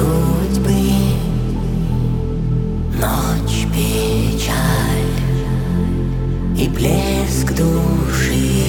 судьбы Ночь печаль и блеск души.